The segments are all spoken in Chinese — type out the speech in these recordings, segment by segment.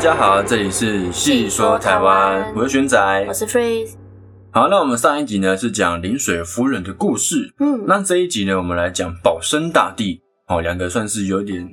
家好，这里是细说台湾，我是玄仔，我是 Freeze。好，那我们上一集呢是讲临水夫人的故事，嗯，那这一集呢我们来讲保生大帝，哦，两个算是有点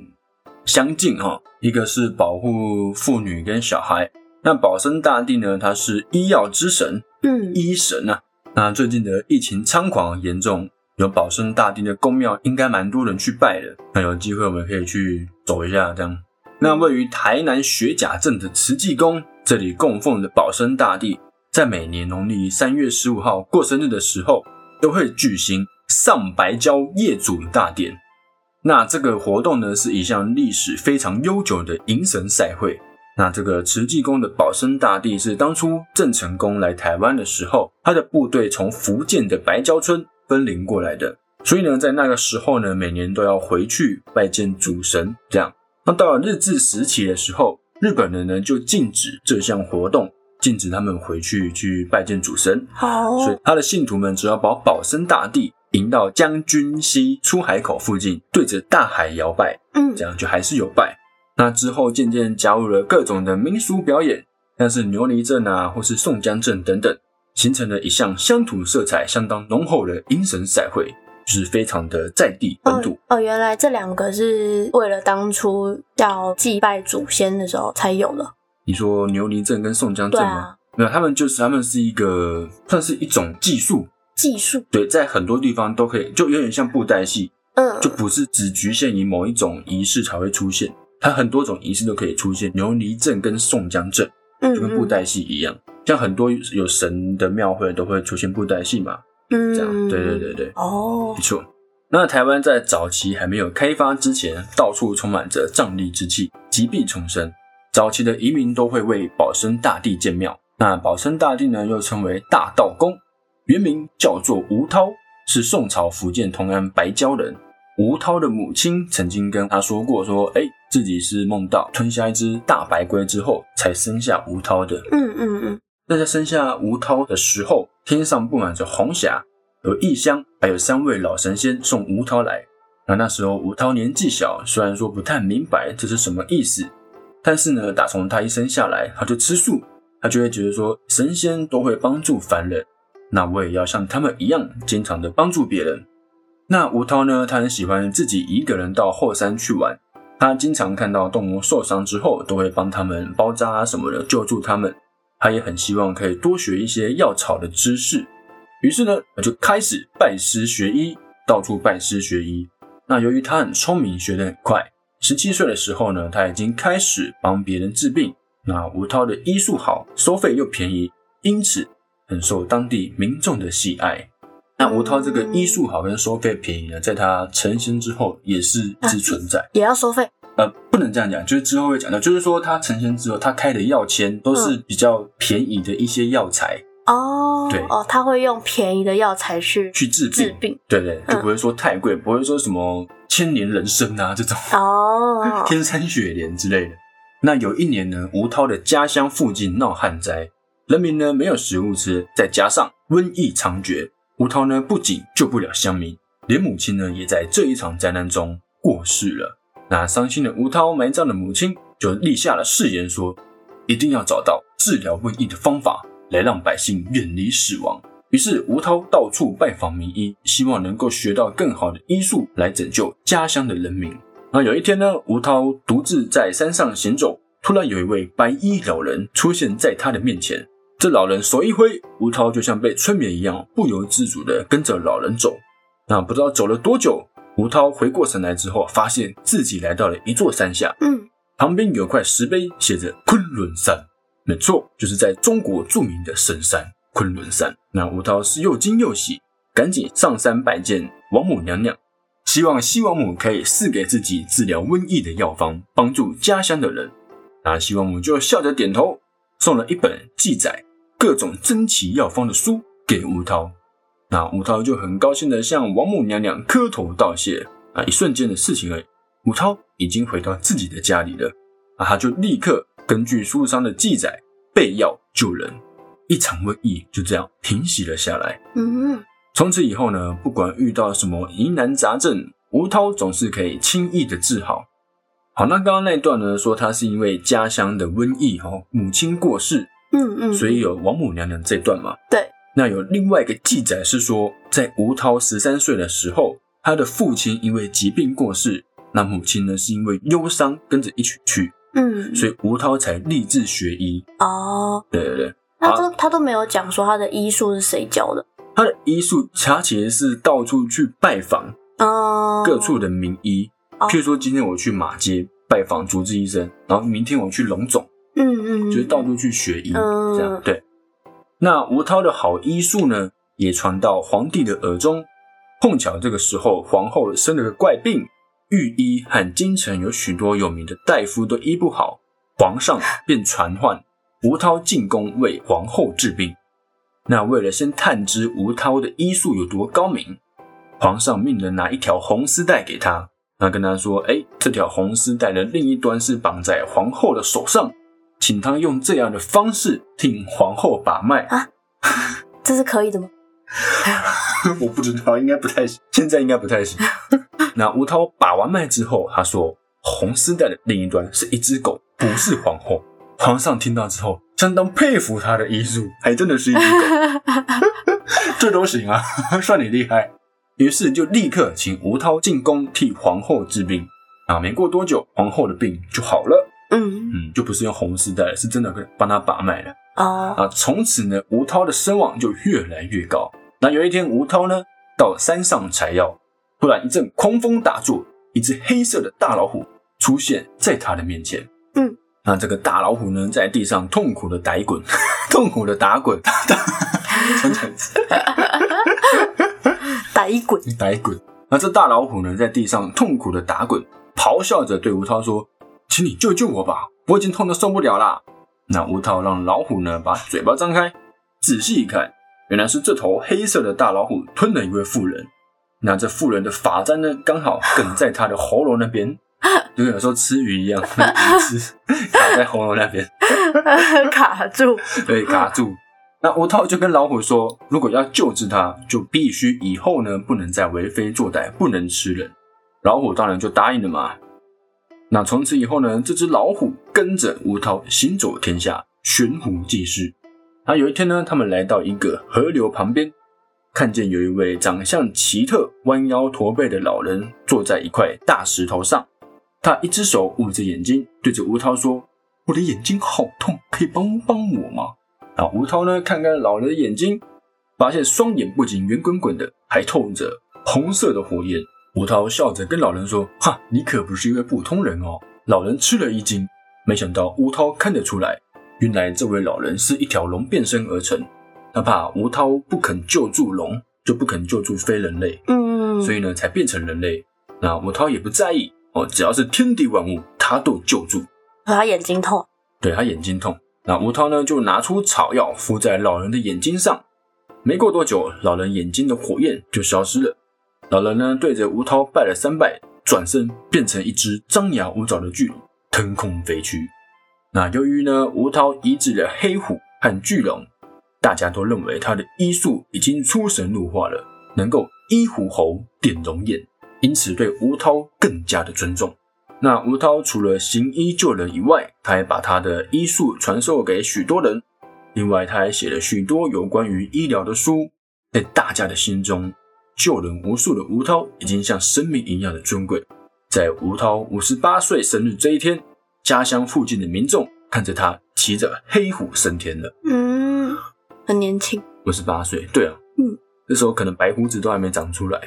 相近哈，一个是保护妇女跟小孩，那保生大帝呢他是医药之神，嗯，医神啊。那最近的疫情猖狂严重，有保生大帝的宫庙应该蛮多人去拜的，那有机会我们可以去走一下这样。那位于台南学甲镇的慈济宫，这里供奉的保生大帝。在每年农历三月十五号过生日的时候，都会举行上白蕉业主大典。那这个活动呢，是一项历史非常悠久的迎神赛会。那这个慈济宫的保生大帝是当初郑成功来台湾的时候，他的部队从福建的白蕉村分灵过来的，所以呢，在那个时候呢，每年都要回去拜见主神。这样，那到了日治时期的时候，日本人呢就禁止这项活动。禁止他们回去去拜见主神，好，所以他的信徒们只要把保生大帝迎到将军溪出海口附近，对着大海摇拜，嗯，这样就还是有拜。那之后渐渐加入了各种的民俗表演，像是牛犁镇啊，或是宋江镇等等，形成了一项乡土色彩相当浓厚的阴神赛会，就是非常的在地本土。哦，原来这两个是为了当初要祭拜祖先的时候才有的。你说牛犁镇跟宋江镇吗？没有，他们就是他们是一个算是一种技术，技术对，在很多地方都可以，就有点像布袋戏，嗯，就不是只局限于某一种仪式才会出现，它很多种仪式都可以出现。牛犁镇跟宋江镇就跟布袋戏一样，像很多有神的庙会都会出现布袋戏嘛，嗯，这样，对对对对，哦，没错。那台湾在早期还没有开发之前，到处充满着瘴疠之气，疾病丛生。早期的移民都会为保生大帝建庙。那保生大帝呢，又称为大道公，原名叫做吴涛，是宋朝福建同安白蕉人。吴涛的母亲曾经跟他说过，说，哎，自己是梦到吞下一只大白龟之后，才生下吴涛的。嗯嗯嗯。那在生下吴涛的时候，天上布满着红霞，有异香，还有三位老神仙送吴涛来。那那时候吴涛年纪小，虽然说不太明白这是什么意思。但是呢，打从他一生下来，他就吃素，他就会觉得说，神仙都会帮助凡人，那我也要像他们一样，经常的帮助别人。那吴涛呢，他很喜欢自己一个人到后山去玩，他经常看到动物受伤之后，都会帮他们包扎啊什么的，救助他们。他也很希望可以多学一些药草的知识，于是呢，他就开始拜师学医，到处拜师学医。那由于他很聪明，学得很快。十七岁的时候呢，他已经开始帮别人治病。那吴涛的医术好，收费又便宜，因此很受当地民众的喜爱。那吴涛这个医术好跟收费便宜呢，在他成仙之后也是一直存在，也要收费。呃，不能这样讲，就是之后会讲到，就是说他成仙之后，他开的药签都是比较便宜的一些药材哦。对哦，他会用便宜的药材去去治治病，对对，就不会说太贵，不会说什么。千年人参啊，这种哦，天山雪莲之类的。那有一年呢，吴涛的家乡附近闹旱灾，人民呢没有食物吃，再加上瘟疫猖獗，吴涛呢不仅救不了乡民，连母亲呢也在这一场灾难中过世了。那伤心的吴涛埋葬了母亲，就立下了誓言，说一定要找到治疗瘟疫的方法，来让百姓远离死亡。于是吴涛到处拜访名医，希望能够学到更好的医术来拯救家乡的人民。那有一天呢，吴涛独自在山上行走，突然有一位白衣老人出现在他的面前。这老人手一挥，吴涛就像被催眠一样，不由自主地跟着老人走。那不知道走了多久，吴涛回过神来之后，发现自己来到了一座山下。嗯，旁边有块石碑，写着昆仑山。没错，就是在中国著名的神山。昆仑山，那吴涛是又惊又喜，赶紧上山拜见王母娘娘，希望西王母可以赐给自己治疗瘟疫的药方，帮助家乡的人。那西王母就笑着点头，送了一本记载各种珍奇药方的书给吴涛。那吴涛就很高兴的向王母娘娘磕头道谢。啊，一瞬间的事情而已，吴涛已经回到自己的家里了。啊，他就立刻根据书上的记载备药救人。一场瘟疫就这样平息了下来。嗯，从此以后呢，不管遇到什么疑难杂症，吴涛总是可以轻易的治好。好，那刚刚那一段呢，说他是因为家乡的瘟疫哈，母亲过世，嗯嗯，所以有王母娘娘这段嘛。对。那有另外一个记载是说，在吴涛十三岁的时候，他的父亲因为疾病过世，那母亲呢是因为忧伤跟着一起去，嗯，所以吴涛才立志学医。哦，对对对，他都他都没有讲说他的医术是谁教的。他的医术，他其实是到处去拜访哦，各处的名医，譬如说今天我去马街拜访主治医生，然后明天我去龙总，嗯嗯，就是到处去学医，嗯这样对。那吴涛的好医术呢，也传到皇帝的耳中。碰巧这个时候，皇后生了个怪病，御医和京城有许多有名的大夫都医不好，皇上便传唤吴涛进宫为皇后治病。那为了先探知吴涛的医术有多高明，皇上命人拿一条红丝带给他，那跟他说：“哎，这条红丝带的另一端是绑在皇后的手上。”请他用这样的方式替皇后把脉啊，这是可以的吗？我不知道，应该不太行，现在应该不太行。那吴涛把完脉之后，他说红丝带的另一端是一只狗，不是皇后。皇上听到之后，相当佩服他的医术，还真的是一只狗，这都行啊，算你厉害。于是就立刻请吴涛进宫替皇后治病。啊，没过多久，皇后的病就好了。嗯嗯，就不是用红丝带，是真的帮他把脉了。哦，啊，从此呢，吴涛的声望就越来越高。那有一天，吴涛呢到山上采药，突然一阵狂风大作，一只黑色的大老虎出现在他的面前。嗯，那这个大老虎呢，在地上痛苦的打滚，痛苦的打滚，重讲一次，打一滚，打滚。那这大老虎呢，在地上痛苦的打滚，咆哮着对吴涛说。请你救救我吧，我已经痛得受不了啦。那吴涛让老虎呢把嘴巴张开，仔细一看，原来是这头黑色的大老虎吞了一位妇人。那这妇人的发簪呢，刚好梗在他的喉咙那边，就跟有时候吃鱼一样，卡在喉咙那边，卡住，对，卡住。那吴涛就跟老虎说，如果要救治他，就必须以后呢不能再为非作歹，不能吃人。老虎当然就答应了嘛。那从此以后呢，这只老虎跟着吴涛行走天下，悬壶济世。啊，有一天呢，他们来到一个河流旁边，看见有一位长相奇特、弯腰驼背的老人坐在一块大石头上。他一只手捂着眼睛，对着吴涛说：“我的眼睛好痛，可以帮帮我吗？”啊，吴涛呢，看看老人的眼睛，发现双眼不仅圆滚滚的，还透着红色的火焰。吴涛笑着跟老人说：“哈，你可不是一位普通人哦。”老人吃了一惊，没想到吴涛看得出来，原来这位老人是一条龙变身而成。他怕吴涛不肯救助龙，就不肯救助非人类，嗯，所以呢才变成人类。那吴涛也不在意哦，只要是天地万物，他都救助。可他眼睛痛，对他眼睛痛，那吴涛呢就拿出草药敷在老人的眼睛上。没过多久，老人眼睛的火焰就消失了。老人呢，对着吴涛拜了三拜，转身变成一只张牙舞爪的巨龙，腾空飞去。那由于呢，吴涛医治了黑虎和巨龙，大家都认为他的医术已经出神入化了，能够医虎喉、点龙眼，因此对吴涛更加的尊重。那吴涛除了行医救人以外，他还把他的医术传授给许多人。另外，他还写了许多有关于医疗的书，在大家的心中。救人无数的吴涛已经像生命一样的尊贵。在吴涛五十八岁生日这一天，家乡附近的民众看着他骑着黑虎升天了。嗯，很年轻，五十八岁，对啊，嗯，那时候可能白胡子都还没长出来。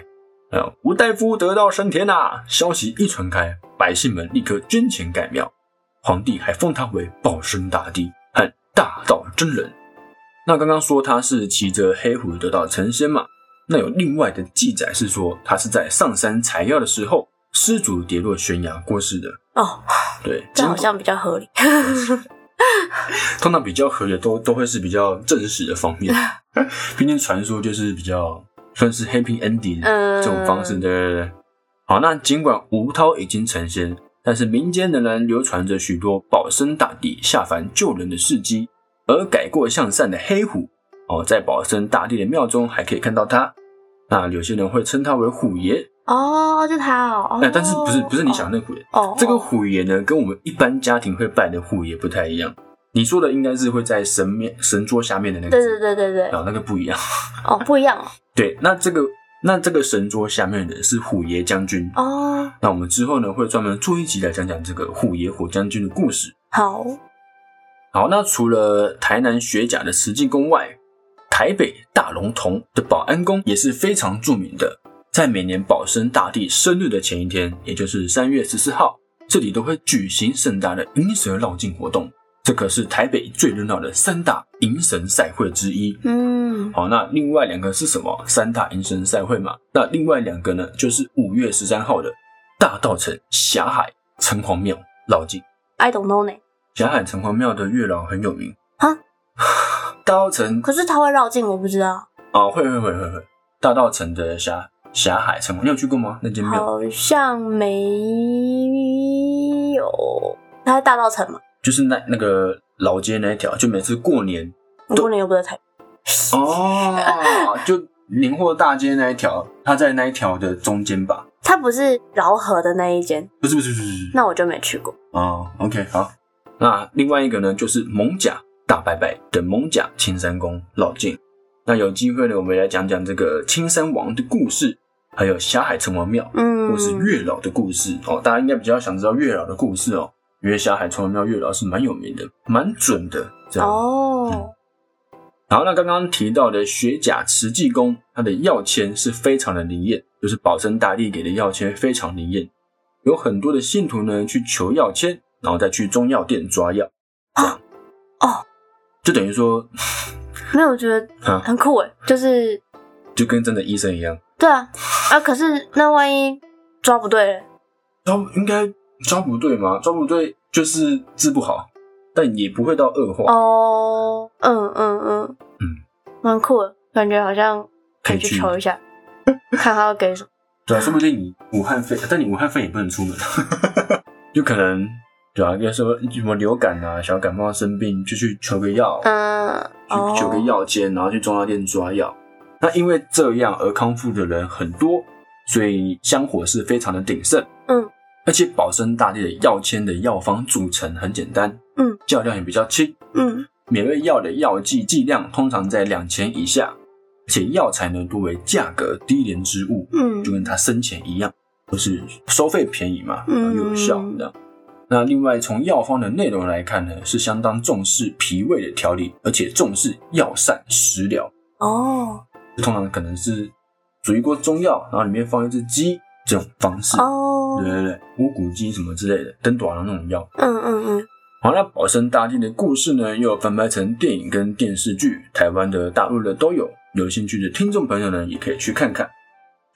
啊，吴大夫得道升天啦！消息一传开，百姓们立刻捐钱盖庙，皇帝还封他为保生大帝和大道真人。那刚刚说他是骑着黑虎得道成仙嘛？那有另外的记载是说，他是在上山采药的时候失足跌落悬崖过世的。哦，对，这好像比较合理。通常比较合理的都都会是比较正史的方面，毕竟传说就是比较算是 happy ending 这种方式。对对对。好，那尽管吴涛已经成仙，但是民间仍然流传着许多保生大帝下凡救人的事迹，而改过向善的黑虎哦，在保生大帝的庙中还可以看到他。那有些人会称他为虎爷哦，就他哦。但是不是不是你想的那虎爷？哦，这个哦虎爷呢，跟我们一般家庭会拜的虎爷不太一样。你说的应该是会在神面神桌下面的那个对字，对对对对，哦，那个不一样。哦，不一样哦。对，那这个那这个神桌下面的是虎爷将军。哦，那我们之后呢，会专门做一集来讲讲这个虎爷火将军的故事。好，好，那除了台南学甲的慈济宫外，台北大龙峒的保安宫也是非常著名的。在每年保生大帝生日的前一天，也就是三月十四号，这里都会举行盛大的银蛇绕境活动。这可是台北最热闹的三大银神赛会之一。嗯，好，那另外两个是什么？三大银神赛会嘛。那另外两个呢，就是五月十三号的大道城霞海城隍庙绕境。I don't know 呢。霞海城隍庙的月老很有名啊。大道城可是它会绕境，我不知道，哦，会会会会会，大道城的峡峡海城隍，你有去过吗？那间庙好像没有。它在大道城嘛，就是那那个老街那一条，就每次过年我过年又不在台北。哦，就年货大街那一条，它在那一条的中间吧？它不是饶河的那一间，不是不是不是不是。那我就没去过。哦，OK，好。那另外一个呢，就是蒙甲大拜拜的蒙甲青山宫老境。那有机会呢，我们来讲讲这个青山王的故事，还有霞海城隍庙，嗯，或是月老的故事哦。大家应该比较想知道月老的故事哦，因为霞海城隍庙月老是蛮有名的，蛮准的。这样。哦，好，那刚刚提到的学甲慈济宫，它的药签是非常的灵验，就是保生大帝给的药签非常灵验，有很多的信徒呢去求药签，然后再去中药店抓药，这样哦，就等于说，没有，我觉得啊，很酷诶，就是就跟真的医生一样，对啊啊，可是那万一抓不对嘞，抓应该抓不对吗？抓不对就是治不好，但也不会到恶化。哦，嗯嗯嗯嗯，蛮酷的，感觉好像可以去去求一下，看他要给什么。对啊，说不定你武汉肺，但你武汉肺也不能出门，就可能对啊，要说什么流感啊、小感冒生病，就去求个药，嗯，去求个哦，药监，然后去中药店抓药。那因为这样而康复的人很多，所以香火是非常的鼎盛。嗯，而且保生大帝的药签的药方组成很简单，嗯，药量也比较轻，嗯每味药的药剂剂量通常在两钱以下，而且药材呢多为价格低廉之物，嗯就跟他生前一样，就是收费便宜嘛，然后又有效嗯这样。那另外从药方的内容来看呢，是相当重视脾胃的调理，而且重视药膳食疗。哦通常可能是煮一锅中药，然后里面放一只鸡这种方式。哦，对对对，乌骨鸡什么之类的，登短的那种药。嗯嗯嗯，好，那保生大帝的故事呢，又有翻拍成电影跟电视剧，台湾的、大陆的都有。有兴趣的听众朋友呢，也可以去看看。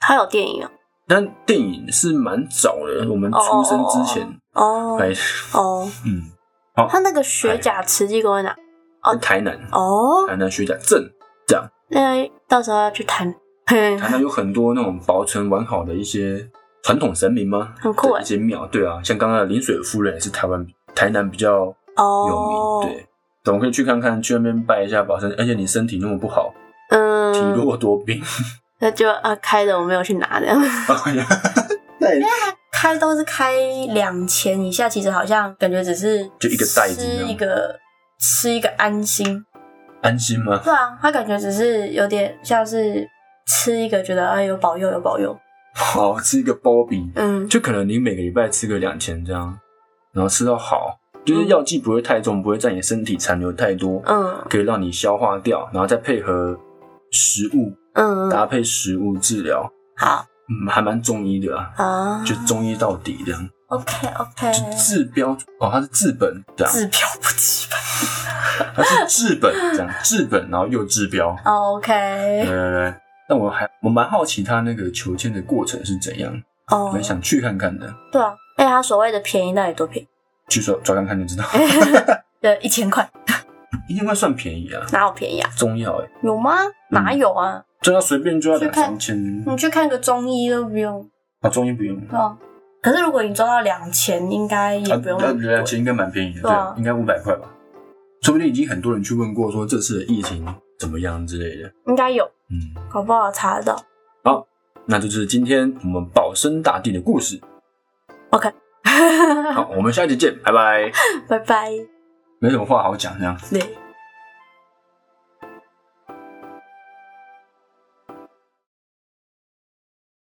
还有电影啊，但电影是蛮早的，我们出生之前哦拍。哦，嗯，好，他那个学甲慈济宫在哪？哦台南，哦，台南学甲镇这样。那到时候要去谈，嘿台南有很多那种保存完好的一些传统神明吗？很酷一些庙，对啊，像刚刚的临水夫人也是台湾台南比较有哦，名，，对，我们可以去看看，去那边拜一下保生，而且你身体那么不好，嗯体嗯，弱多病，那就啊开的我没有去拿这样，哎呀，对，开都是开两千以下，其实好像感觉只是就一个袋子吃一个吃一个安心，安心吗？对啊，他感觉只是有点像是吃一个觉得啊有保佑有保佑，好，吃一个包饼，嗯。就可能你每个礼拜吃个两千这样，然后吃到好，就是药剂不会太重，不会在你身体残留太多，嗯。可以让你消化掉，然后再配合食物嗯，搭配食物治疗，好。嗯，还蛮中医的啊，啊，就中医到底这样，OK OK，就治标哦，它是治本这样，治标不治本。它是治本这样，治本然后又治标，，OK，对对。但我还我蛮好奇他那个求签的过程是怎样，哦。蛮，想去看看的，对啊，而且他所谓的便宜到底多便宜？去说抓看看就知道，对，一千块，一千块算便宜啊，哪有便宜啊？中药哎，有吗？哪有啊？中药随便就要两三千，你去看个中医都不用，啊，中医不用，对啊。可是如果你赚到两千，应该也不用。两千应该蛮便宜的，对应该五百块吧。说不定已经很多人去问过，说这次的疫情怎么样之类的。应该有，嗯，搞不好查得到。好那这就是今天我们保生大帝的故事。OK，好，我们下一集见，拜拜。拜拜。没什么话好讲，这样。对。